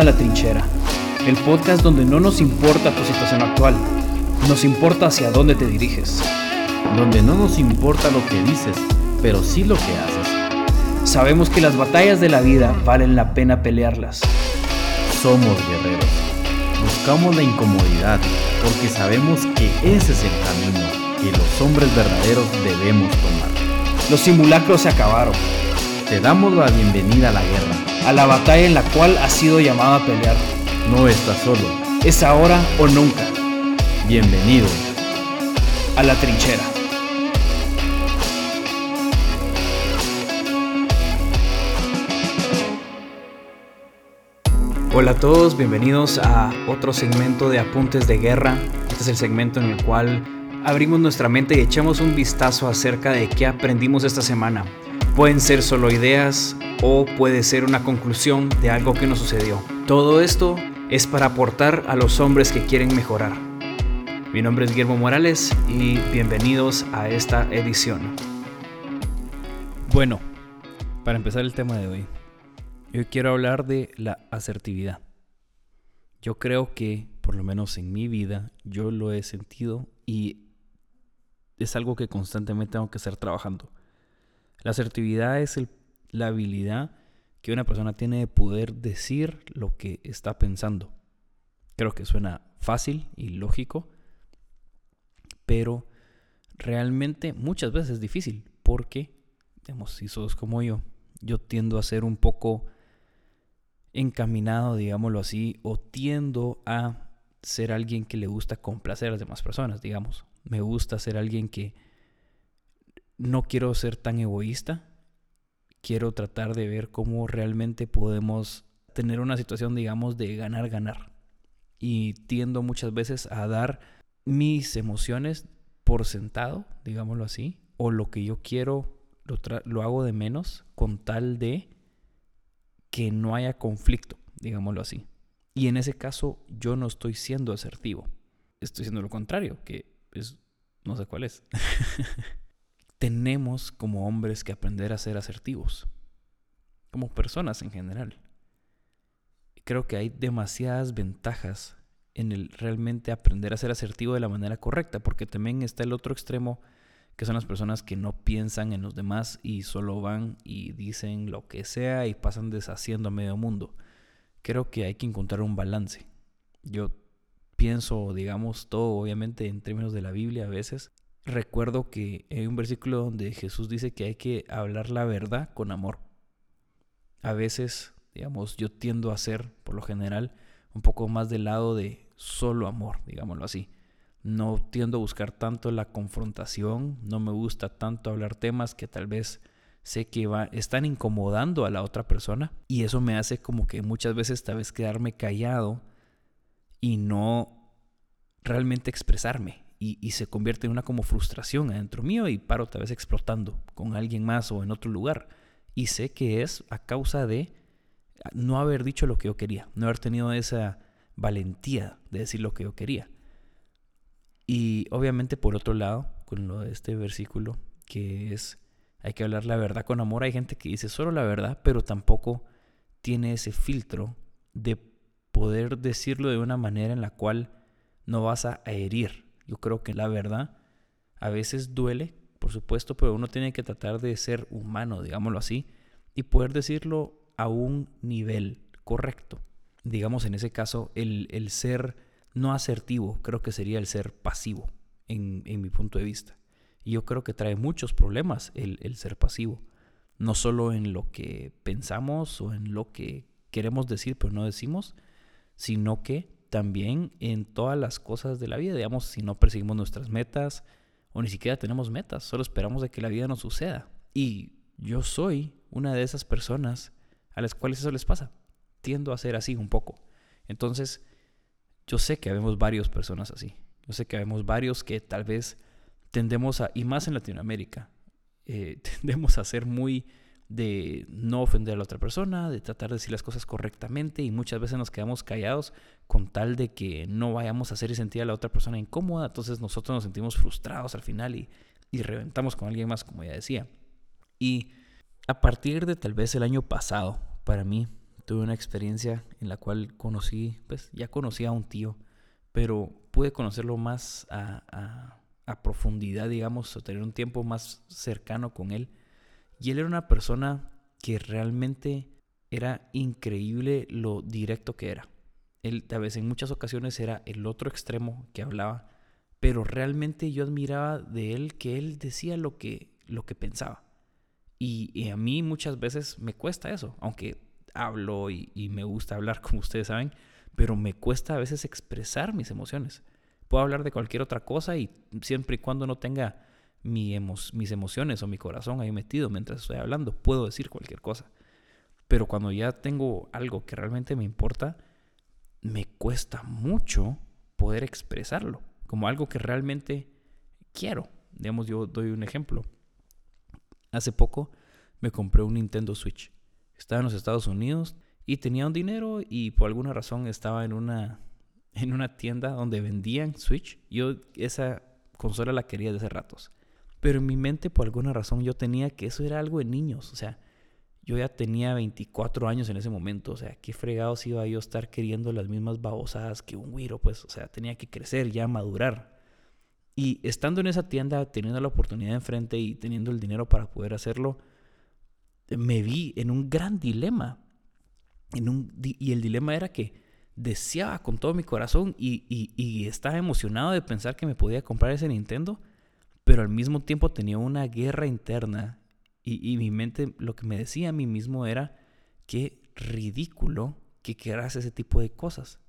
a La Trinchera, el podcast donde no nos importa tu situación actual, nos importa hacia dónde te diriges. Donde no nos importa lo que dices, pero sí lo que haces. Sabemos que las batallas de la vida valen la pena pelearlas. Somos guerreros. Buscamos la incomodidad porque sabemos que ese es el camino que los hombres verdaderos debemos tomar. Los simulacros se acabaron. Te damos la bienvenida a la guerra a la batalla en la cual has sido llamado a pelear. No estás solo. Es ahora o nunca. Bienvenido a la trinchera. Hola a todos, bienvenidos a otro segmento de Apuntes de Guerra. Este es el segmento en el cual abrimos nuestra mente y echamos un vistazo acerca de qué aprendimos esta semana. Pueden ser solo ideas o puede ser una conclusión de algo que nos sucedió. Todo esto es para aportar a los hombres que quieren mejorar. Mi nombre es Guillermo Morales y bienvenidos a esta edición. Bueno, para empezar el tema de hoy, yo quiero hablar de la asertividad. Yo creo que, por lo menos en mi vida, yo lo he sentido y es algo que constantemente tengo que estar trabajando. La asertividad es la habilidad que una persona tiene de poder decir lo que está pensando. Creo que suena fácil y lógico, pero realmente muchas veces es difícil porque, digamos, si sos como yo, yo tiendo a ser un poco encaminado, digámoslo así, o tiendo a ser alguien que le gusta complacer a las demás personas, digamos. Me gusta ser alguien que no quiero ser tan egoísta. Quiero tratar de ver cómo realmente podemos tener una situación, digamos, de ganar-ganar. Y tiendo muchas veces a dar mis emociones por sentado, digámoslo así, o lo que yo quiero lo, lo hago de menos con tal de que no haya conflicto, digámoslo así. Y en ese caso yo no estoy siendo asertivo. Estoy siendo lo contrario, que es, no sé cuál es. tenemos como hombres que aprender a ser asertivos, como personas en general. Creo que hay demasiadas ventajas en el realmente aprender a ser asertivo de la manera correcta, porque también está el otro extremo, que son las personas que no piensan en los demás y solo van y dicen lo que sea y pasan deshaciendo a medio mundo. Creo que hay que encontrar un balance. Yo pienso, digamos, todo obviamente en términos de la Biblia a veces, recuerdo que hay un versículo donde Jesús dice que hay que hablar la verdad con amor. A veces, digamos, yo tiendo a ser, por lo general, un poco más del lado de solo amor, digámoslo así. No tiendo a buscar tanto la confrontación, no me gusta tanto hablar temas que tal vez sé que va, están incomodando a la otra persona y eso me hace como que muchas veces tal vez quedarme callado y no realmente expresarme y, se convierte en una como frustración adentro mío y paro tal vez explotando con alguien más o en otro lugar. Y sé que es a causa de no haber dicho lo que yo quería, no haber tenido esa valentía de decir lo que yo quería. Y obviamente por otro lado, con lo de este versículo, que es, hay que hablar la verdad con amor, hay gente que dice solo la verdad, pero tampoco tiene ese filtro de poder decirlo de una manera en la cual no vas a herir yo creo que la verdad a veces duele, por supuesto, pero uno tiene que tratar de ser humano, digámoslo así, y poder decirlo a un nivel correcto. Digamos, en ese caso, el, ser no asertivo creo que sería el ser pasivo, en, mi punto de vista. Y yo creo que trae muchos problemas el, el ser pasivo. No solo en lo que pensamos o en lo que queremos decir pero no decimos, sino que también en todas las cosas de la vida. Digamos, si no perseguimos nuestras metas o ni siquiera tenemos metas, solo esperamos de que la vida nos suceda. Y yo soy una de esas personas a las cuales eso les pasa. Tiendo a ser así un poco. Entonces, yo sé que habemos varias personas así. Yo sé que habemos varios que tal vez tendemos a, y más en Latinoamérica, eh, tendemos a ser muy de no ofender a la otra persona, de tratar de decir las cosas correctamente y muchas veces nos quedamos callados con tal de que no vayamos a hacer y sentir a la otra persona incómoda, entonces nosotros nos sentimos frustrados al final y, y reventamos con alguien más, como ya decía. Y a partir de tal vez el año pasado, para mí, tuve una experiencia en la cual conocí, pues ya conocí a un tío, pero pude conocerlo más a, a, profundidad, digamos, o tener un tiempo más cercano con él. Y él era una persona que realmente era increíble lo directo que era. Él, tal vez en muchas ocasiones era el otro extremo que hablaba, pero realmente yo admiraba de él que él decía lo que, lo que pensaba. Y, a mí muchas veces me cuesta eso, aunque hablo y, me gusta hablar, como ustedes saben, pero me cuesta a veces expresar mis emociones. Puedo hablar de cualquier otra cosa y siempre y cuando no tenga mi mis emociones o mi corazón ahí metido mientras estoy hablando, puedo decir cualquier cosa. Pero cuando ya tengo algo que realmente me importa, me cuesta mucho poder expresarlo como algo que realmente quiero. Digamos, yo doy un ejemplo. Hace poco me compré un Nintendo Switch. Estaba en los Estados Unidos y tenía un dinero y por alguna razón estaba en una, en una tienda donde vendían Switch. Yo esa consola la quería desde hace ratos. Pero en mi mente por alguna razón yo tenía que eso era algo de niños. O sea, yo ya tenía 24 años en ese momento. O sea, qué fregados iba yo a estar queriendo las mismas babosadas que un güiro. Pues, o sea, tenía que crecer, ya madurar. Y estando en esa tienda, teniendo la oportunidad enfrente y teniendo el dinero para poder hacerlo, me vi en un gran dilema. Y el dilema era que deseaba con todo mi corazón y, y, estaba emocionado de pensar que me podía comprar ese Nintendo, pero al mismo tiempo tenía una guerra interna y, y mi mente lo que me decía a mí mismo era que ridículo que quieras ese tipo de cosas.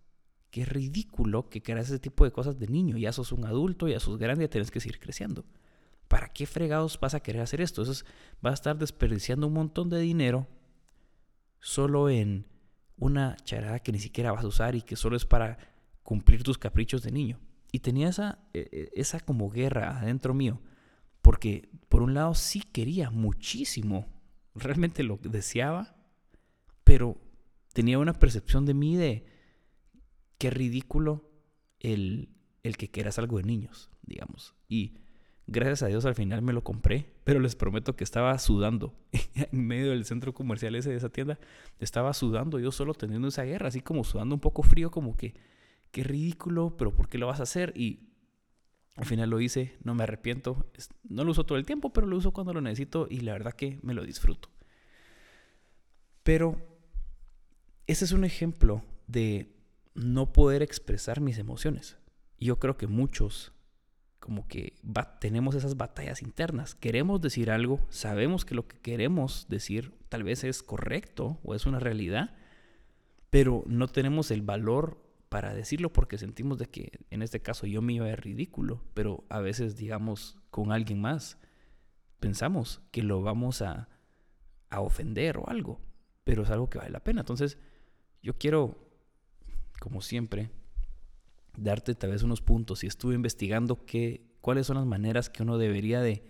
Qué ridículo que quieras ese tipo de cosas de niño. Ya sos un adulto, ya sos grande, ya tienes que seguir creciendo. ¿Para qué fregados vas a querer hacer esto? Entonces vas a estar desperdiciando un montón de dinero solo en una charada que ni siquiera vas a usar y que solo es para cumplir tus caprichos de niño. Y tenía esa, e, e, esa como guerra adentro mío. Porque por un lado sí quería muchísimo. Realmente lo deseaba. Pero tenía una percepción de mí de qué ridículo el, el que quieras algo de niños, digamos. Y gracias a Dios al final me lo compré, pero les prometo que estaba sudando en medio del centro comercial ese de esa tienda. Estaba sudando yo solo teniendo esa guerra, así como sudando un poco frío, como que qué ridículo, pero ¿por qué lo vas a hacer? Y al final lo hice, no me arrepiento. No lo uso todo el tiempo, pero lo uso cuando lo necesito y la verdad que me lo disfruto. Pero ese es un ejemplo de no poder expresar mis emociones. Yo creo que muchos como que tenemos esas batallas internas. Queremos decir algo, sabemos que lo que queremos decir tal vez es correcto o es una realidad, pero no tenemos el valor para decirlo porque sentimos de que en este caso yo me iba a ridículo, pero a veces digamos con alguien más pensamos que lo vamos a, a ofender o algo, pero es algo que vale la pena. Entonces yo quiero como siempre, darte tal vez unos puntos y estuve investigando qué, cuáles son las maneras que uno debería de,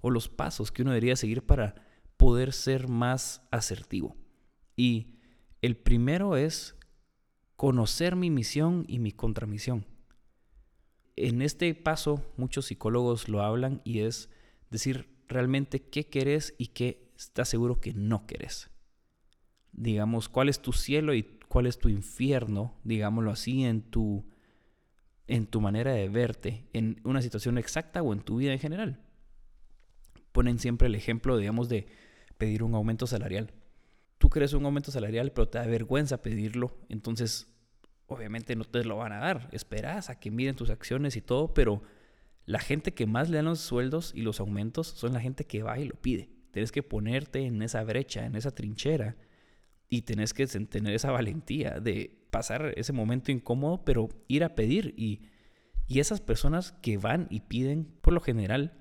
o los pasos que uno debería seguir para poder ser más asertivo. Y el primero es conocer mi misión y mi contramisión. En este paso muchos psicólogos lo hablan y es decir realmente qué querés y qué estás seguro que no querés. Digamos, cuál es tu cielo y cuál es tu infierno, digámoslo así, en tu, en tu manera de verte, en una situación exacta o en tu vida en general. Ponen siempre el ejemplo, digamos, de pedir un aumento salarial. Tú quieres un aumento salarial, pero te da vergüenza pedirlo, entonces obviamente no te lo van a dar. Esperas a que miren tus acciones y todo, pero la gente que más le dan los sueldos y los aumentos son la gente que va y lo pide. Tienes que ponerte en esa brecha, en esa trinchera y tenés que tener esa valentía de pasar ese momento incómodo, pero ir a pedir. Y, y esas personas que van y piden, por lo general,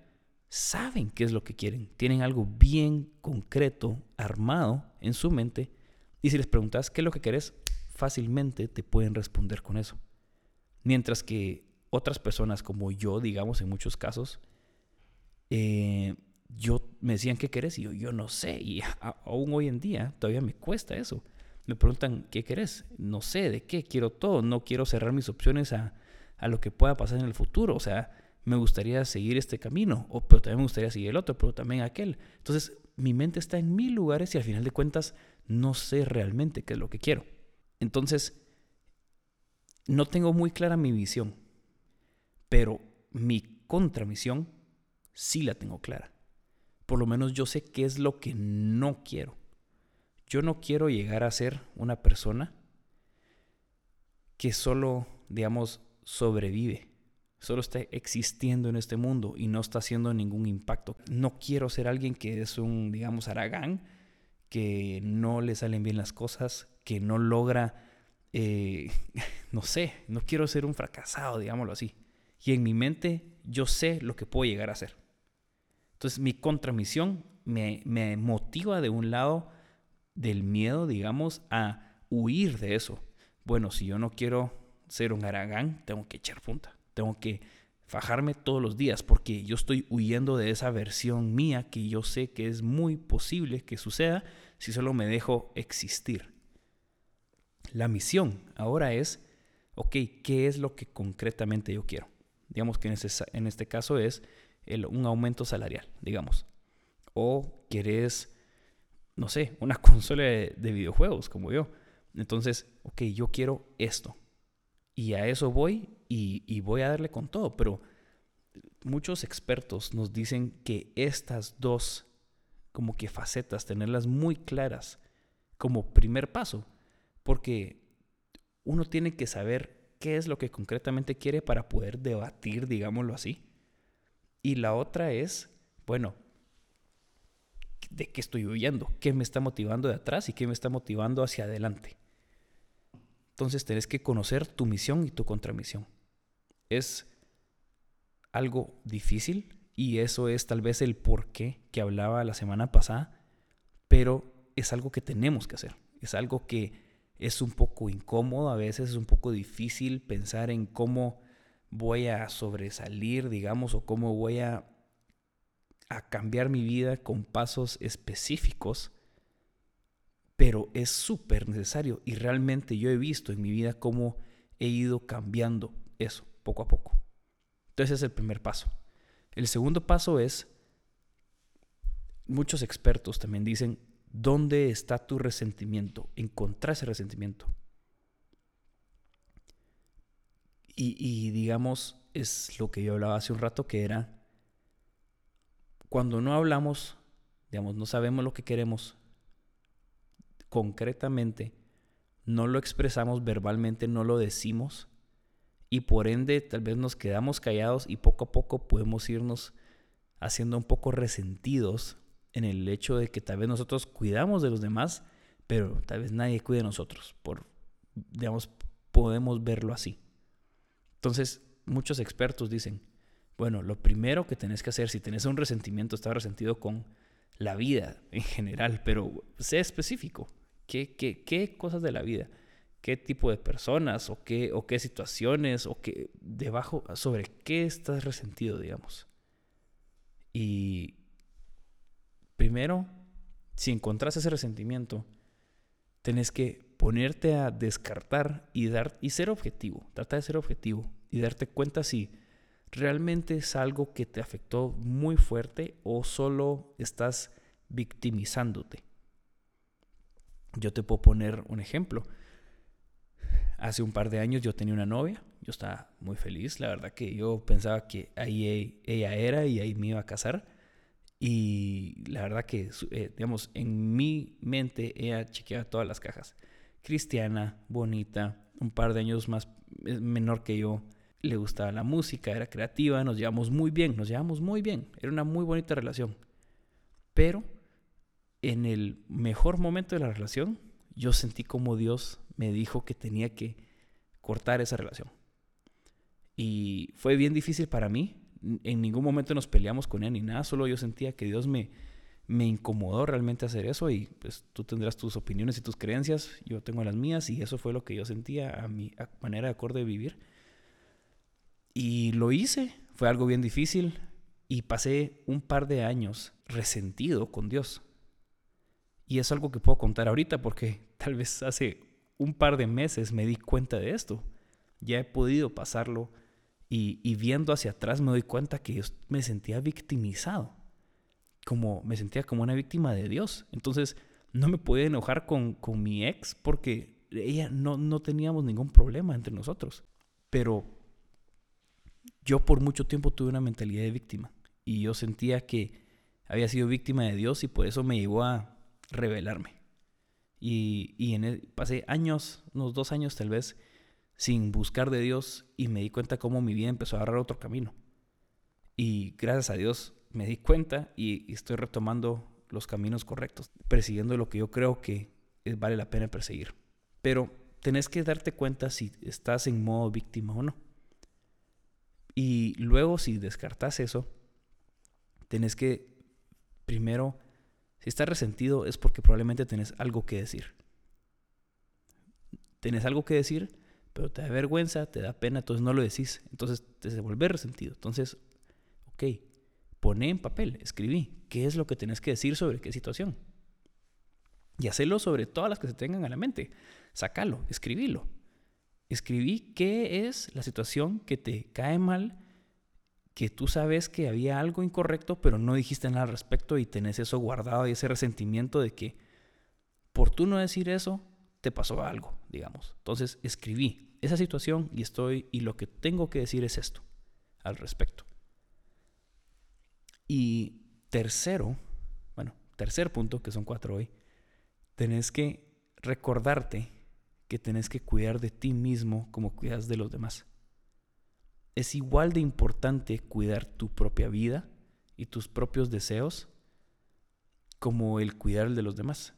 saben qué es lo que quieren. Tienen algo bien concreto, armado en su mente. Y si les preguntas qué es lo que querés, fácilmente te pueden responder con eso. Mientras que otras personas como yo, digamos en muchos casos, eh, yo me decían, ¿qué querés? Y yo, yo no sé. Y aún hoy en día todavía me cuesta eso. Me preguntan, ¿qué querés? No sé, ¿de qué? Quiero todo. No quiero cerrar mis opciones a, a lo que pueda pasar en el futuro. O sea, me gustaría seguir este camino, o, pero también me gustaría seguir el otro, pero también aquel. Entonces, mi mente está en mil lugares y al final de cuentas, no sé realmente qué es lo que quiero. Entonces, no tengo muy clara mi visión, pero mi contramisión sí la tengo clara. Por lo menos yo sé qué es lo que no quiero. Yo no quiero llegar a ser una persona que solo, digamos, sobrevive, solo está existiendo en este mundo y no está haciendo ningún impacto. No quiero ser alguien que es un, digamos, aragán, que no le salen bien las cosas, que no logra, eh, no sé, no quiero ser un fracasado, digámoslo así. Y en mi mente yo sé lo que puedo llegar a ser. Entonces mi contramisión me, me motiva de un lado del miedo, digamos, a huir de eso. Bueno, si yo no quiero ser un aragán, tengo que echar punta. Tengo que fajarme todos los días porque yo estoy huyendo de esa versión mía que yo sé que es muy posible que suceda si solo me dejo existir. La misión ahora es, ok, ¿qué es lo que concretamente yo quiero? Digamos que en, este caso es un aumento salarial, digamos. O querés, no sé, una consola de, videojuegos como yo. Entonces, ok, yo quiero esto. Y a eso voy y, voy a darle con todo. Pero muchos expertos nos dicen que estas dos como que facetas, tenerlas muy claras como primer paso, porque uno tiene que saber qué es lo que concretamente quiere para poder debatir, digámoslo así. Y la otra es, bueno, ¿de qué estoy huyendo? ¿Qué me está motivando de atrás y qué me está motivando hacia adelante? Entonces tenés que conocer tu misión y tu contramisión. Es algo difícil, y eso es tal vez el porqué que hablaba la semana pasada, pero es algo que tenemos que hacer. Es algo que es un poco incómodo, a veces es un poco difícil pensar en cómo voy a sobresalir, digamos, o cómo voy a, a cambiar mi vida con pasos específicos, pero es súper necesario y realmente yo he visto en mi vida cómo he ido cambiando eso poco a poco. Entonces es el primer paso. El segundo paso es, muchos expertos también dicen, ¿dónde está tu resentimiento? Encontrar ese resentimiento. Y, digamos, es lo que yo hablaba hace un rato, que era, cuando no hablamos, digamos, no sabemos lo que queremos concretamente, no lo expresamos verbalmente, no lo decimos, y por ende tal vez nos quedamos callados y poco a poco podemos irnos haciendo un poco resentidos en el hecho de que tal vez nosotros cuidamos de los demás, pero tal vez nadie cuide de nosotros, por, digamos, podemos verlo así. Entonces, muchos expertos dicen, bueno, lo primero que tenés que hacer, si tenés un resentimiento, está resentido con la vida en general, pero sé específico, ¿qué, qué, qué cosas de la vida? Qué tipo de personas o qué, o qué situaciones o qué debajo, sobre qué estás resentido, digamos. Y primero, si encontrás ese resentimiento, tenés que ponerte a descartar y, dar, y ser objetivo, trata de ser objetivo y darte cuenta si realmente es algo que te afectó muy fuerte o solo estás victimizándote. Yo te puedo poner un ejemplo Hace un par de años yo tenía una novia, yo estaba muy feliz, la verdad que yo pensaba que ahí e, ella era y ahí me iba a casar. Y la verdad que, eh, digamos, en mi mente ella chequeaba todas las cajas. Cristiana, bonita, un par de años más menor que yo, le gustaba la música, era creativa, nos llevamos muy bien, nos llevamos muy bien, era una muy bonita relación. Pero en el mejor momento de la relación, yo sentí como Dios me dijo que tenía que cortar esa relación. Y fue bien difícil para mí. En ningún momento nos peleamos con él ni nada, solo yo sentía que Dios me, me incomodó realmente hacer eso y pues tú tendrás tus opiniones y tus creencias, yo tengo las mías y eso fue lo que yo sentía a mi manera de acorde de vivir. Y lo hice, fue algo bien difícil y pasé un par de años resentido con Dios. Y es algo que puedo contar ahorita porque tal vez hace un par de meses me di cuenta de esto. Ya he podido pasarlo y, viendo hacia atrás me doy cuenta que yo me sentía victimizado. Como me sentía como una víctima de Dios. Entonces no me podía enojar con, con mi ex porque ella no, no teníamos ningún problema entre nosotros. Pero yo por mucho tiempo tuve una mentalidad de víctima y yo sentía que había sido víctima de Dios y por eso me llevó a rebelarme. Y, y en pasé años, unos dos años tal vez, sin buscar de Dios y me di cuenta cómo mi vida empezó a agarrar otro camino. Y gracias a Dios me di cuenta y, estoy retomando los caminos correctos, persiguiendo lo que yo creo que vale la pena perseguir. Pero tenés que darte cuenta si estás en modo víctima o no. Y luego si descartas eso, tenés que primero, si estás resentido es porque probablemente tenés algo que decir. Tenés algo que decir, pero te da vergüenza, te da pena, entonces no lo decís. Entonces te devuelves resentido. Entonces, ok, pone en papel, escribí, qué es lo que tenés que decir sobre qué situación. Y hacelo sobre todas las que se tengan a la mente. Sácalo, escribilo. Escribí qué es la situación que te cae mal, que tú sabes que había algo incorrecto, pero no dijiste nada al respecto y tenés eso guardado y ese resentimiento de que por tú no decir eso, te pasó algo, digamos. Entonces escribí esa situación y estoy, y lo que tengo que decir es esto al respecto. Y tercero, bueno, tercer punto, que son cuatro hoy, tenés que recordarte que tenés que cuidar de ti mismo como cuidas de los demás. Es igual de importante cuidar tu propia vida y tus propios deseos como el cuidar de los demás.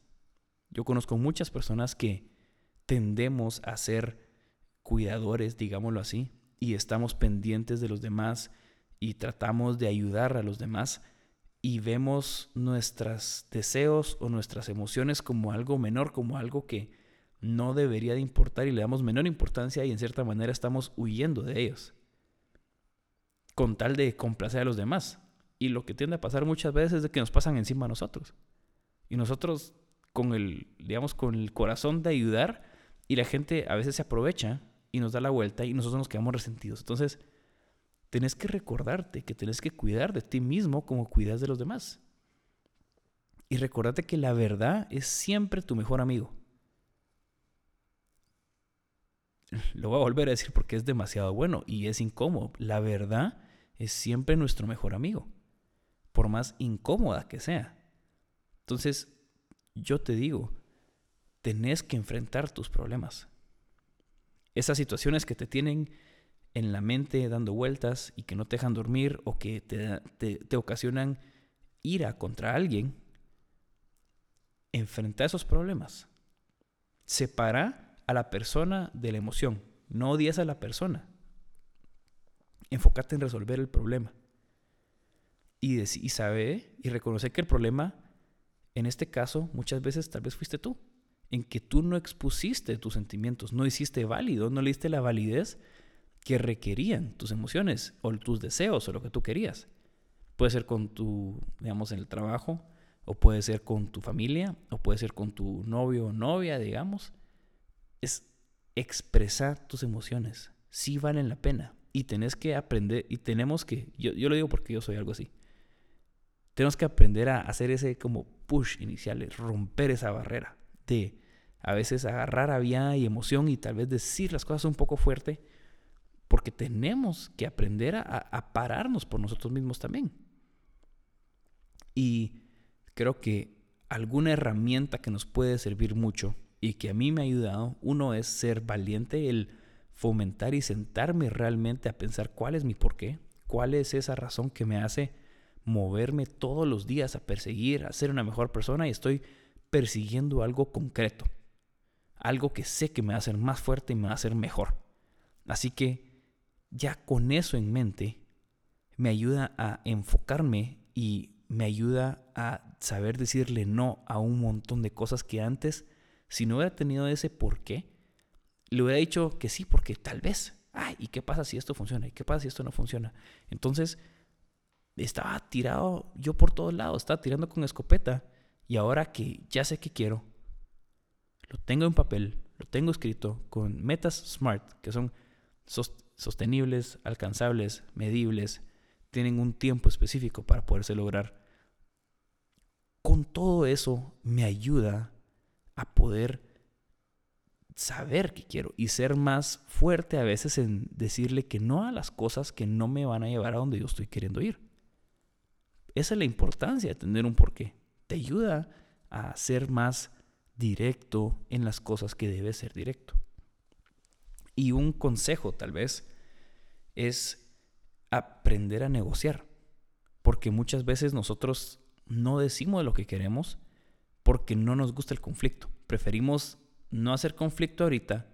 Yo conozco muchas personas que tendemos a ser cuidadores, digámoslo así, y estamos pendientes de los demás y tratamos de ayudar a los demás y vemos nuestros deseos o nuestras emociones como algo menor, como algo que no debería de importar y le damos menor importancia y en cierta manera estamos huyendo de ellos con tal de complacer a los demás. Y lo que tiende a pasar muchas veces es que nos pasan encima a nosotros. Y nosotros con el, digamos, con el corazón de ayudar y la gente a veces se aprovecha y nos da la vuelta y nosotros nos quedamos resentidos. Entonces, tenés que recordarte que tenés que cuidar de ti mismo como cuidas de los demás. Y recordarte que la verdad es siempre tu mejor amigo. Lo voy a volver a decir porque es demasiado bueno y es incómodo. La verdad es siempre nuestro mejor amigo, por más incómoda que sea. Entonces, yo te digo, tenés que enfrentar tus problemas. Esas situaciones que te tienen en la mente dando vueltas y que no te dejan dormir o que te, te, ocasionan ira contra alguien, enfrenta esos problemas. Separa a la persona de la emoción. No odias a la persona. Enfócate en resolver el problema. Y, y sabe y reconocer que el problema, en este caso, muchas veces tal vez fuiste tú. En que tú no expusiste tus sentimientos, no hiciste válido, no le diste la validez que requerían tus emociones o tus deseos o lo que tú querías. Puede ser con tu, digamos, en el trabajo, o puede ser con tu familia, o puede ser con tu novio o novia, digamos. Es expresar tus emociones. Sí valen la pena. Y tenés que aprender, y tenemos que, yo, yo lo digo porque yo soy algo así. Tenemos que aprender a hacer ese como push inicial, romper esa barrera de a veces agarrar aviada y emoción y tal vez decir las cosas un poco fuerte porque tenemos que aprender a, pararnos por nosotros mismos también. Y creo que alguna herramienta que nos puede servir mucho y que a mí me ha ayudado, uno es ser valiente, el fomentar y sentarme realmente a pensar cuál es mi porqué, cuál es esa razón que me hace moverme todos los días a perseguir, a ser una mejor persona y estoy persiguiendo algo concreto, algo que sé que me va a hacer más fuerte y me va a hacer mejor. Así que ya con eso en mente, me ayuda a enfocarme y me ayuda a saber decirle no a un montón de cosas que antes, si no hubiera tenido ese por qué, le hubiera dicho que sí, porque tal vez. Ay, ¿y qué pasa si esto funciona? ¿Y qué pasa si esto no funciona? Entonces, estaba tirado yo por todos lados, estaba tirando con escopeta. Y ahora que ya sé que quiero, lo tengo en papel, lo tengo escrito con metas SMART, que son sostenibles, alcanzables, medibles, tienen un tiempo específico para poderse lograr. Con todo eso me ayuda a poder saber que quiero y ser más fuerte a veces en decirle que no a las cosas que no me van a llevar a donde yo estoy queriendo ir. Esa es la importancia de tener un porqué. Te ayuda a ser más directo en las cosas que debes ser directo. Y un consejo tal vez es aprender a negociar. Porque muchas veces nosotros no decimos lo que queremos porque no nos gusta el conflicto. Preferimos no hacer conflicto ahorita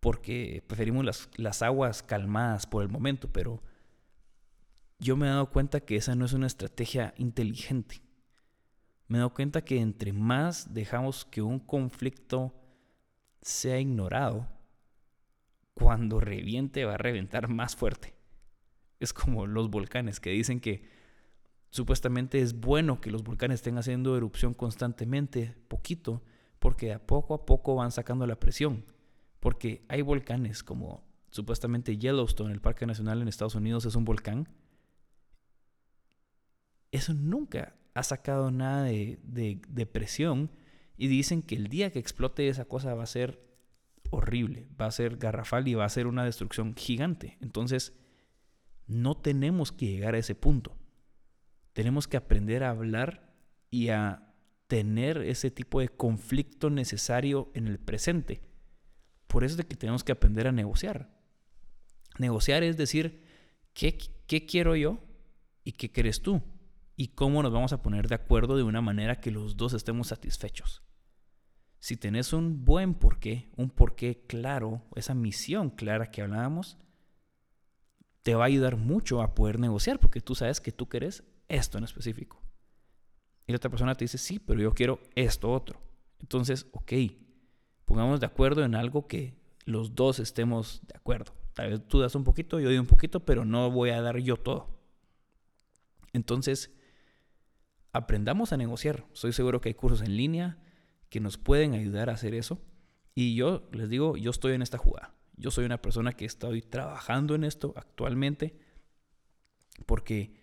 porque preferimos las, las, aguas calmadas por el momento, pero yo me he dado cuenta que esa no es una estrategia inteligente. Me he dado cuenta que entre más dejamos que un conflicto sea ignorado, cuando reviente va a reventar más fuerte. Es como los volcanes que dicen que supuestamente es bueno que los volcanes estén haciendo erupción constantemente, poquito, porque a poco a poco van sacando la presión. Porque hay volcanes como supuestamente Yellowstone, el Parque Nacional en Estados Unidos es un volcán. Eso nunca ha sacado nada de, de, presión y dicen que el día que explote esa cosa va a ser horrible, va a ser garrafal y va a ser una destrucción gigante. Entonces, no tenemos que llegar a ese punto. Tenemos que aprender a hablar y a tener ese tipo de conflicto necesario en el presente. Por eso es que tenemos que aprender a negociar. Negociar es decir, ¿qué, qué quiero yo y qué quieres tú? Y cómo nos vamos a poner de acuerdo de una manera que los dos estemos satisfechos. Si tenés un buen porqué, un porqué claro, esa misión clara que hablábamos, te va a ayudar mucho a poder negociar porque tú sabes que tú querés esto en específico. Y la otra persona te dice, sí, pero yo quiero esto otro. Entonces, ok, pongamos de acuerdo en algo que los dos estemos de acuerdo. Tal vez tú das un poquito, yo doy un poquito, pero no voy a dar yo todo. Entonces, aprendamos a negociar. Soy seguro que hay cursos en línea que nos pueden ayudar a hacer eso. Y yo les digo, yo estoy en esta jugada. Yo soy una persona que estoy trabajando en esto actualmente porque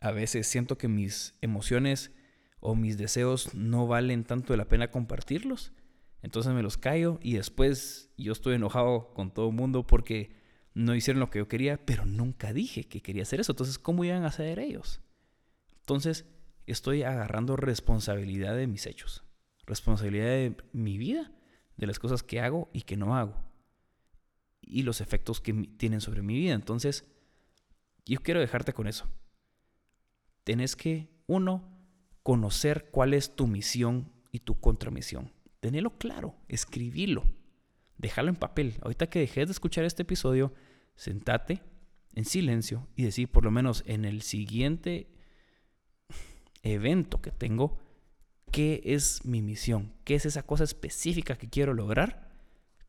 a veces siento que mis emociones o mis deseos no valen tanto de la pena compartirlos. Entonces me los callo y después yo estoy enojado con todo el mundo porque no hicieron lo que yo quería, pero nunca dije que quería hacer eso. Entonces, ¿cómo iban a hacer ellos? Entonces, estoy agarrando responsabilidad de mis hechos, responsabilidad de mi vida, de las cosas que hago y que no hago, y los efectos que tienen sobre mi vida. Entonces, yo quiero dejarte con eso. Tenés que, uno, conocer cuál es tu misión y tu contramisión. Tenelo claro, escribilo, déjalo en papel. Ahorita que dejes de escuchar este episodio, sentate en silencio y decir por lo menos en el siguiente evento que tengo, qué es mi misión, qué es esa cosa específica que quiero lograr,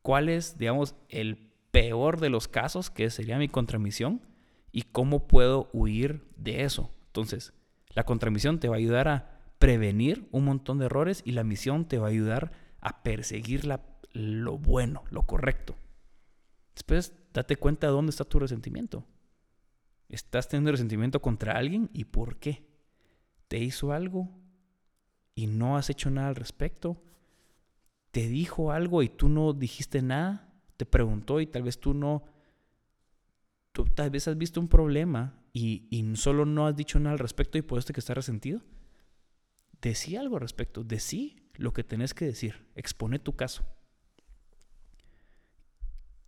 cuál es, digamos, el peor de los casos, que sería mi contramisión, y cómo puedo huir de eso. Entonces, la contramisión te va a ayudar a prevenir un montón de errores y la misión te va a ayudar a perseguir lo bueno, lo correcto. Después, date cuenta de dónde está tu resentimiento. ¿Estás teniendo resentimiento contra alguien y por qué? ¿Te hizo algo y no has hecho nada al respecto? ¿Te dijo algo y tú no dijiste nada? ¿Te preguntó y tal vez tú no... Tú tal vez has visto un problema y, solo no has dicho nada al respecto y por que estás resentido, decí algo al respecto, decí lo que tenés que decir, expone tu caso.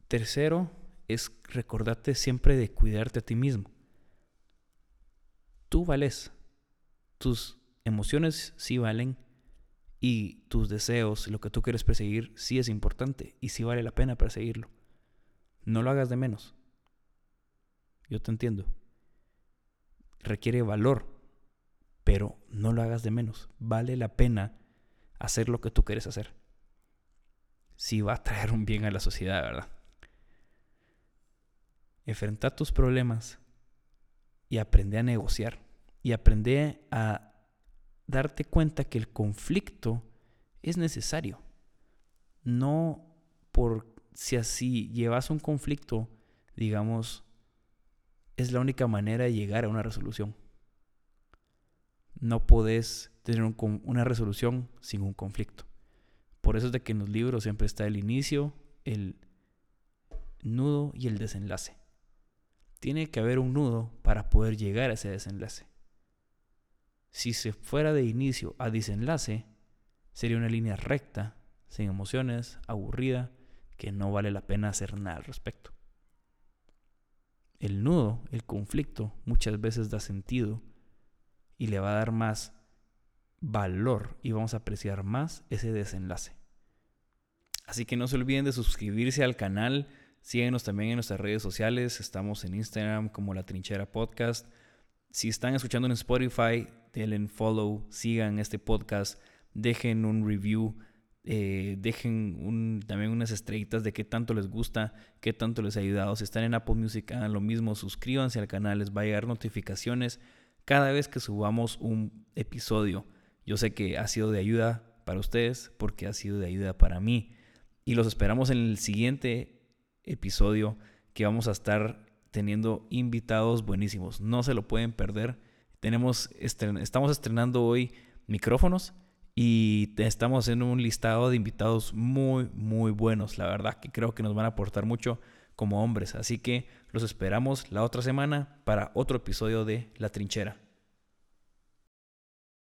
Tercero es recordarte siempre de cuidarte a ti mismo. Tú vales, tus emociones sí valen y tus deseos, lo que tú quieres perseguir, sí es importante y sí vale la pena perseguirlo. No lo hagas de menos. Yo te entiendo requiere valor, pero no lo hagas de menos. Vale la pena hacer lo que tú quieres hacer. Si va a traer un bien a la sociedad, ¿verdad? Enfrentar tus problemas y aprende a negociar. Y aprende a darte cuenta que el conflicto es necesario. No por si así llevas un conflicto, digamos, es la única manera de llegar a una resolución. No podés tener una resolución sin un conflicto. Por eso es de que en los libros siempre está el inicio, el nudo y el desenlace. Tiene que haber un nudo para poder llegar a ese desenlace. Si se fuera de inicio a desenlace, sería una línea recta, sin emociones, aburrida, que no vale la pena hacer nada al respecto. El nudo, el conflicto, muchas veces da sentido y le va a dar más valor y vamos a apreciar más ese desenlace. Así que no se olviden de suscribirse al canal, síguenos también en nuestras redes sociales, estamos en Instagram como La Trinchera Podcast. Si están escuchando en Spotify, denle follow, sigan este podcast, dejen un review, eh, dejen también unas estrellitas de qué tanto les gusta, qué tanto les ha ayudado. Si están en Apple Music, hagan lo mismo, suscríbanse al canal, les va a llegar notificaciones cada vez que subamos un episodio. Yo sé que ha sido de ayuda para ustedes porque ha sido de ayuda para mí. Y los esperamos en el siguiente episodio que vamos a estar teniendo invitados buenísimos. No se lo pueden perder. Tenemos, estamos estrenando hoy micrófonos y estamos haciendo un listado de invitados muy, muy buenos. La verdad que creo que nos van a aportar mucho como hombres. Así que los esperamos la otra semana para otro episodio de La Trinchera.